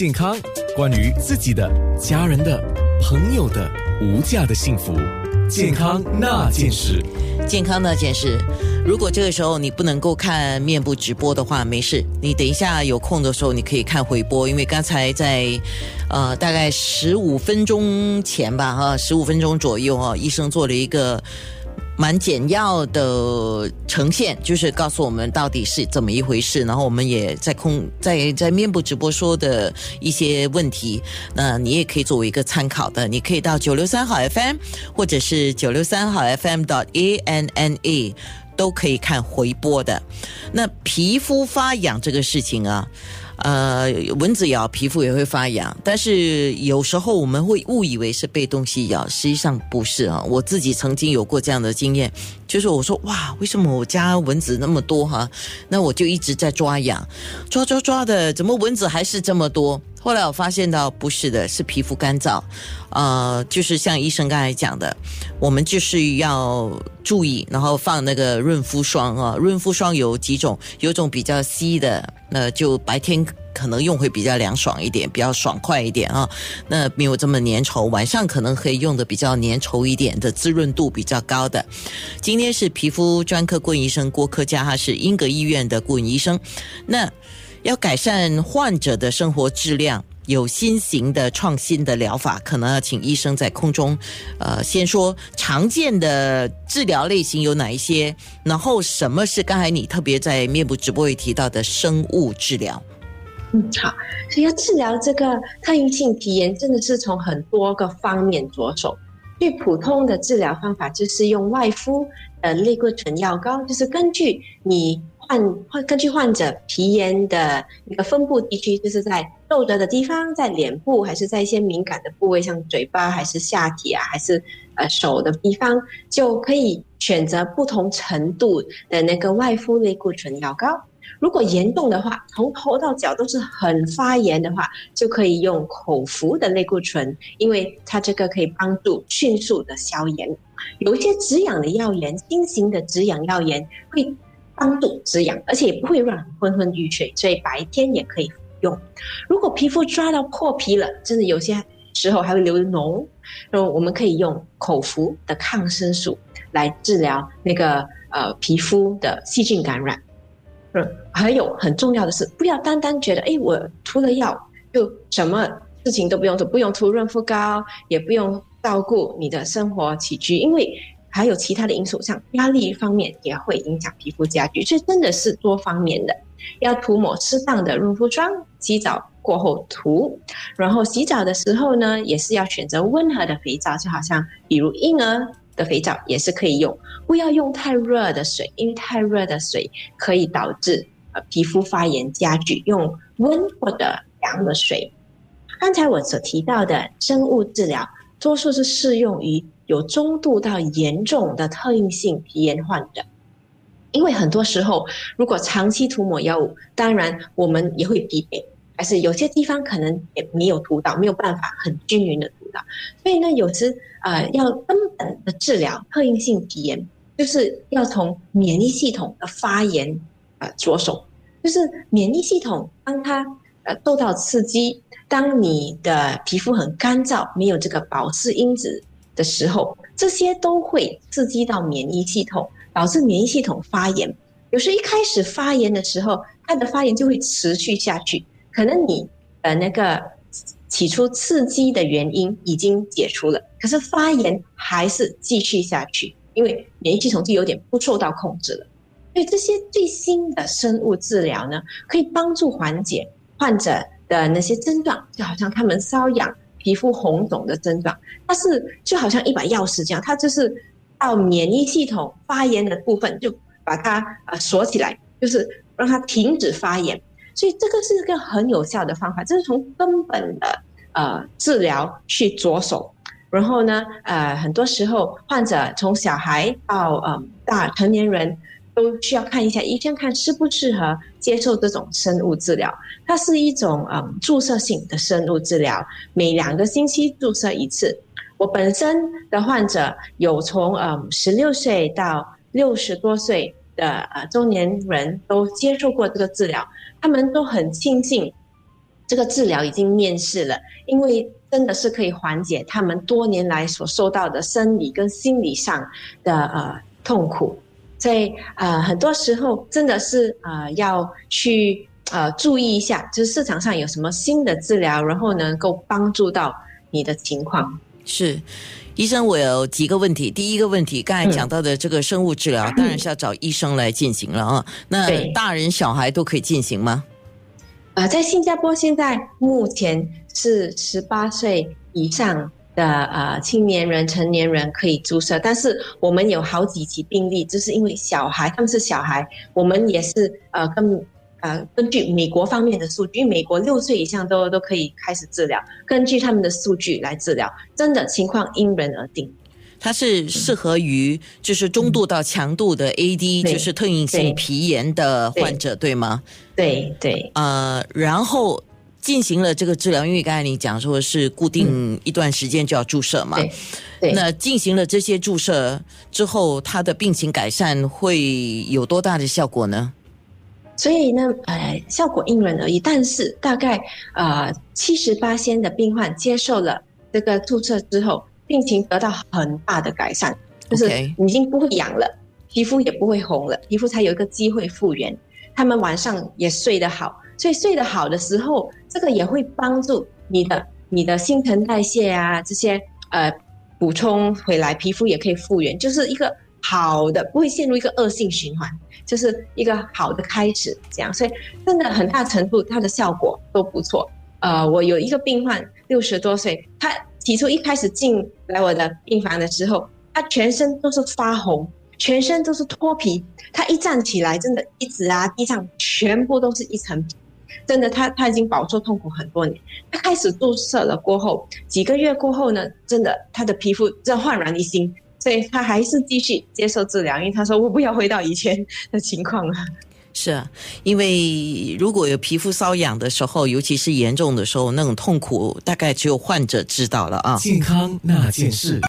健康，关于自己的、家人的、朋友的无价的幸福，健康那件事。健康那件事，如果这个时候你不能够看面部直播的话，没事，你等一下有空的时候你可以看回播，因为刚才在呃大概十五分钟前吧，哈，十五分钟左右哈，医生做了一个。蛮简要的呈现，就是告诉我们到底是怎么一回事。然后我们也在空在在面部直播说的一些问题，那你也可以作为一个参考的。你可以到九六三号 FM 或者是九六三号 FM dot a n n a 都可以看回播的。那皮肤发痒这个事情啊。呃，蚊子咬皮肤也会发痒，但是有时候我们会误以为是被东西咬，实际上不是啊。我自己曾经有过这样的经验，就是我说哇，为什么我家蚊子那么多哈？那我就一直在抓痒，抓抓抓的，怎么蚊子还是这么多？后来我发现到不是的，是皮肤干燥，呃，就是像医生刚才讲的，我们就是要注意，然后放那个润肤霜啊，润肤霜有几种，有种比较稀的，那就白天可能用会比较凉爽一点，比较爽快一点啊，那没有这么粘稠，晚上可能可以用的比较粘稠一点的，滋润度比较高的。今天是皮肤专科顾问医生郭科佳，他是英格医院的顾问医生，那。要改善患者的生活质量，有新型的创新的疗法，可能要请医生在空中，呃，先说常见的治疗类型有哪一些，然后什么是刚才你特别在面部直播也提到的生物治疗？嗯，好，所以要治疗这个特异性皮炎，真的是从很多个方面着手。最普通的治疗方法就是用外敷的类固醇药膏，就是根据你。患患根据患者皮炎的一个分布地区，就是在皱褶的地方，在脸部，还是在一些敏感的部位，像嘴巴，还是下体啊，还是呃手的地方，就可以选择不同程度的那个外敷类固醇药膏。如果严重的话，从头到脚都是很发炎的话，就可以用口服的类固醇，因为它这个可以帮助迅速的消炎。有一些止痒的药盐，新型的止痒药盐会。帮助止痒，而且也不会让你昏昏欲睡，所以白天也可以用。如果皮肤抓到破皮了，真的有些时候还会流脓，那我们可以用口服的抗生素来治疗那个呃皮肤的细菌感染。嗯，还有很重要的是，不要单单觉得哎，我涂了药就什么事情都不用做，不用涂润肤膏，也不用照顾你的生活起居，因为。还有其他的因素，像压力方面也会影响皮肤加剧，所以真的是多方面的。要涂抹适当的润肤霜，洗澡过后涂，然后洗澡的时候呢，也是要选择温和的肥皂，就好像比如婴儿的肥皂也是可以用，不要用太热的水，因为太热的水可以导致呃皮肤发炎加剧，用温或者凉的水。刚才我所提到的生物治疗，多数是适用于。有中度到严重的特应性皮炎患者，因为很多时候，如果长期涂抹药物，当然我们也会疲惫，还是有些地方可能也没有涂到，没有办法很均匀的涂到。所以呢，有时呃，要根本的治疗特应性皮炎，就是要从免疫系统的发炎呃着手，就是免疫系统当它呃受到刺激，当你的皮肤很干燥，没有这个保湿因子。的时候，这些都会刺激到免疫系统，导致免疫系统发炎。有时一开始发炎的时候，它的发炎就会持续下去。可能你的那个起初刺激的原因已经解除了，可是发炎还是继续下去，因为免疫系统就有点不受到控制了。所以这些最新的生物治疗呢，可以帮助缓解患者的那些症状，就好像他们瘙痒。皮肤红肿的症状，它是就好像一把钥匙这样，它就是到免疫系统发炎的部分，就把它呃锁起来，就是让它停止发炎。所以这个是一个很有效的方法，这是从根本的呃治疗去着手。然后呢，呃，很多时候患者从小孩到嗯大成年人。都需要看一下医生，看适不适合接受这种生物治疗。它是一种嗯注射性的生物治疗，每两个星期注射一次。我本身的患者有从嗯十六岁到六十多岁的呃中年人都接受过这个治疗，他们都很庆幸这个治疗已经面世了，因为真的是可以缓解他们多年来所受到的生理跟心理上的呃痛苦，所以呃很多时候真的是呃要去呃注意一下，就是市场上有什么新的治疗，然后能够帮助到你的情况。是，医生，我有几个问题。第一个问题，刚才讲到的这个生物治疗，当然是要找医生来进行了啊。那大人小孩都可以进行吗？呃，在新加坡现在目前是十八岁以上的呃青年人、成年人可以注射，但是我们有好几起病例，就是因为小孩他们是小孩，我们也是呃跟呃根据美国方面的数据，因为美国六岁以上都都可以开始治疗，根据他们的数据来治疗，真的情况因人而定。它是适合于就是中度到强度的 AD，对就是特应性皮炎的患者，对吗？对对呃，然后进行了这个治疗，因为刚才你讲说是固定一段时间就要注射嘛。对对。那进行了这些注射之后，他的病情改善会有多大的效果呢？所以呢，呃，效果因人而异，但是大概呃七十八仙的病患接受了这个注射之后，病情得到很大的改善，就是已经不会痒了，皮肤也不会红了，皮肤才有一个机会复原。他们晚上也睡得好，所以睡得好的时候，这个也会帮助你的你的新陈代谢啊这些呃补充回来，皮肤也可以复原，就是一个好的，不会陷入一个恶性循环。就是一个好的开始，这样，所以真的很大程度它的效果都不错。呃，我有一个病患，六十多岁，他起初一开始进来我的病房的时候，他全身都是发红，全身都是脱皮，他一站起来，真的椅子啊、地上全部都是一层皮。真的，他他已经饱受痛苦很多年。他开始注射了过后，几个月过后呢，真的他的皮肤真焕然一新，所以他还是继续接受治疗，因为他说我不要回到以前的情况了。是啊，因为如果有皮肤瘙痒的时候，尤其是严重的时候，那种痛苦大概只有患者知道了啊。健康那件事。